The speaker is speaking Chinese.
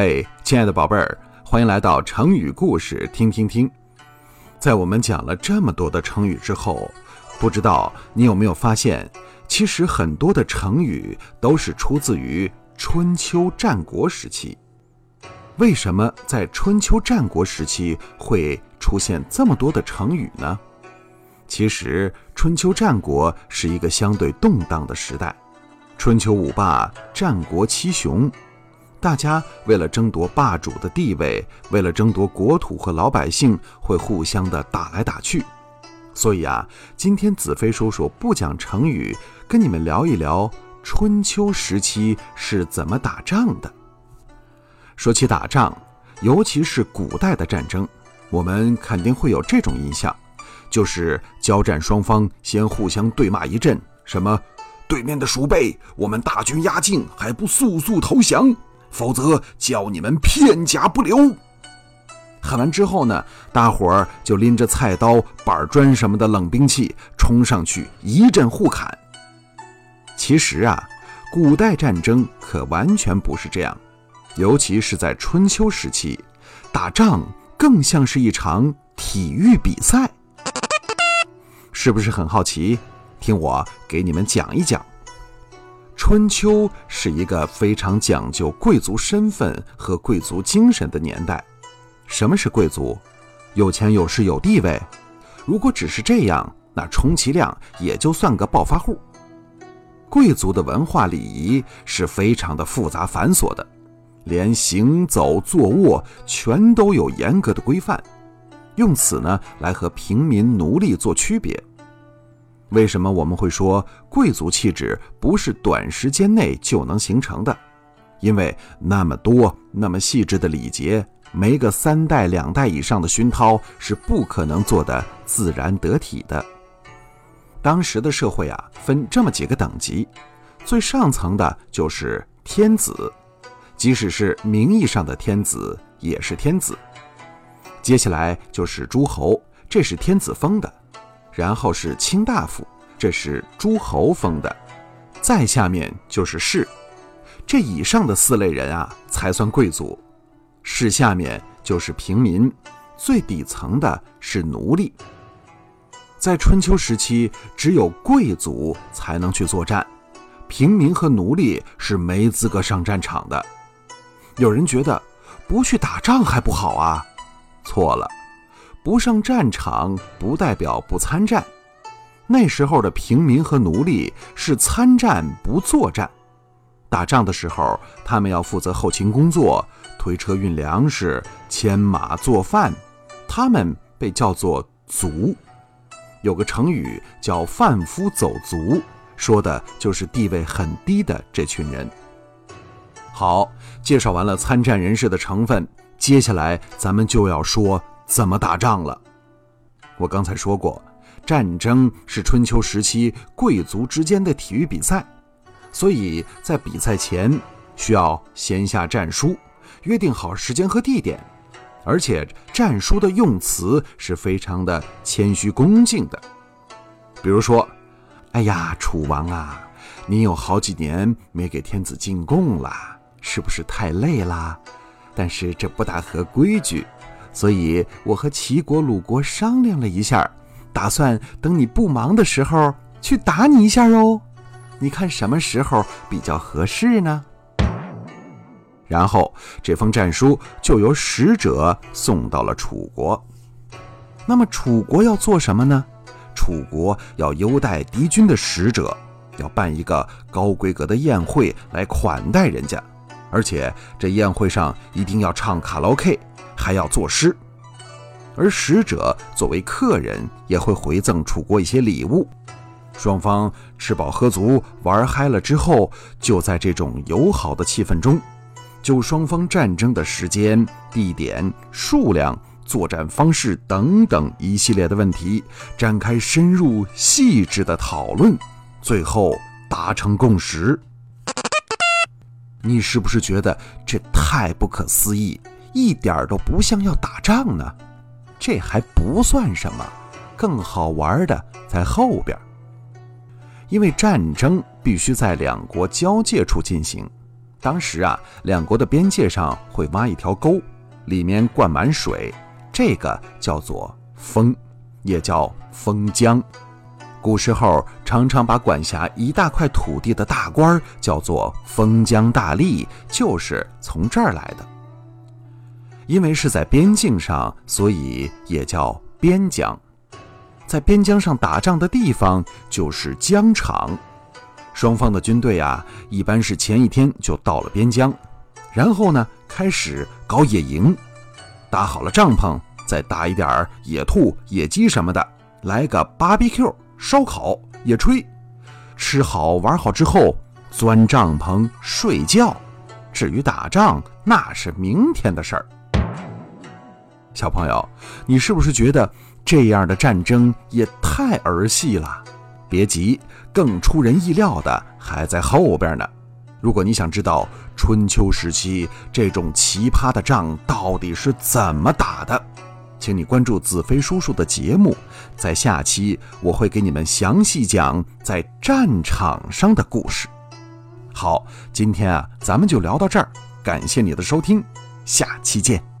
嘿，亲爱的宝贝儿，欢迎来到成语故事听听听。在我们讲了这么多的成语之后，不知道你有没有发现，其实很多的成语都是出自于春秋战国时期。为什么在春秋战国时期会出现这么多的成语呢？其实，春秋战国是一个相对动荡的时代，春秋五霸，战国七雄，大家为了争夺霸主的地位，为了争夺国土和老百姓，会互相的打来打去。所以啊，今天子飞叔叔不讲成语，跟你们聊一聊春秋时期是怎么打仗的。说起打仗，尤其是古代的战争，我们肯定会有这种印象，就是交战双方先互相对骂一阵，什么对面的鼠辈，我们大军压境，还不速速投降，否则叫你们片甲不留。喊完之后呢，大伙儿就拎着菜刀、板砖什么的冷兵器冲上去一阵互砍。其实啊，古代战争可完全不是这样。尤其是在春秋时期，打仗更像是一场体育比赛，是不是很好奇？听我给你们讲一讲。春秋是一个非常讲究贵族身份和贵族精神的年代。什么是贵族？有钱有势有地位。如果只是这样，那充其量也就算个暴发户。贵族的文化礼仪是非常的复杂繁琐的。连行走、坐卧全都有严格的规范，用此呢来和平民奴隶做区别。为什么我们会说贵族气质不是短时间内就能形成的？因为那么多、那么细致的礼节，没个三代两代以上的熏陶是不可能做的自然得体的。当时的社会啊，分这么几个等级，最上层的就是天子。即使是名义上的天子，也是天子。接下来就是诸侯，这是天子封的；然后是卿大夫，这是诸侯封的；再下面就是士。这以上的四类人啊，才算贵族。士下面就是平民，最底层的是奴隶。在春秋时期，只有贵族才能去作战，平民和奴隶是没资格上战场的。有人觉得不去打仗还不好啊？错了，不上战场不代表不参战。那时候的平民和奴隶是参战不作战，打仗的时候他们要负责后勤工作，推车运粮食、牵马做饭，他们被叫做卒。有个成语叫“贩夫走卒”，说的就是地位很低的这群人。好，介绍完了参战人士的成分，接下来咱们就要说怎么打仗了。我刚才说过，战争是春秋时期贵族之间的体育比赛，所以在比赛前需要先下战书，约定好时间和地点，而且战书的用词是非常的谦虚恭敬的。比如说，哎呀，楚王啊，您有好几年没给天子进贡了。是不是太累啦？但是这不大合规矩，所以我和齐国、鲁国商量了一下，打算等你不忙的时候去打你一下哦。你看什么时候比较合适呢？然后这封战书就由使者送到了楚国。那么楚国要做什么呢？楚国要优待敌军的使者，要办一个高规格的宴会来款待人家。而且这宴会上一定要唱卡拉 OK，还要作诗。而使者作为客人，也会回赠楚国一些礼物。双方吃饱喝足、玩嗨了之后，就在这种友好的气氛中，就双方战争的时间、地点、数量、作战方式等等一系列的问题展开深入细致的讨论，最后达成共识。你是不是觉得这太不可思议，一点都不像要打仗呢？这还不算什么，更好玩的在后边。因为战争必须在两国交界处进行，当时啊，两国的边界上会挖一条沟，里面灌满水，这个叫做封，也叫封疆。古时候常常把管辖一大块土地的大官叫做封疆大吏，就是从这儿来的。因为是在边境上，所以也叫边疆。在边疆上打仗的地方就是疆场。双方的军队啊，一般是前一天就到了边疆，然后呢开始搞野营，搭好了帐篷，再打一点野兔、野鸡什么的，来个 BBQ 烧烤、野炊，吃好玩好之后，钻帐篷睡觉。至于打仗，那是明天的事儿。小朋友，你是不是觉得这样的战争也太儿戏了？别急。更出人意料的还在后边呢。如果你想知道春秋时期这种奇葩的仗到底是怎么打的，请你关注子飞叔叔的节目，在下期我会给你们详细讲在战场上的故事。好，今天啊，咱们就聊到这儿，感谢你的收听，下期见。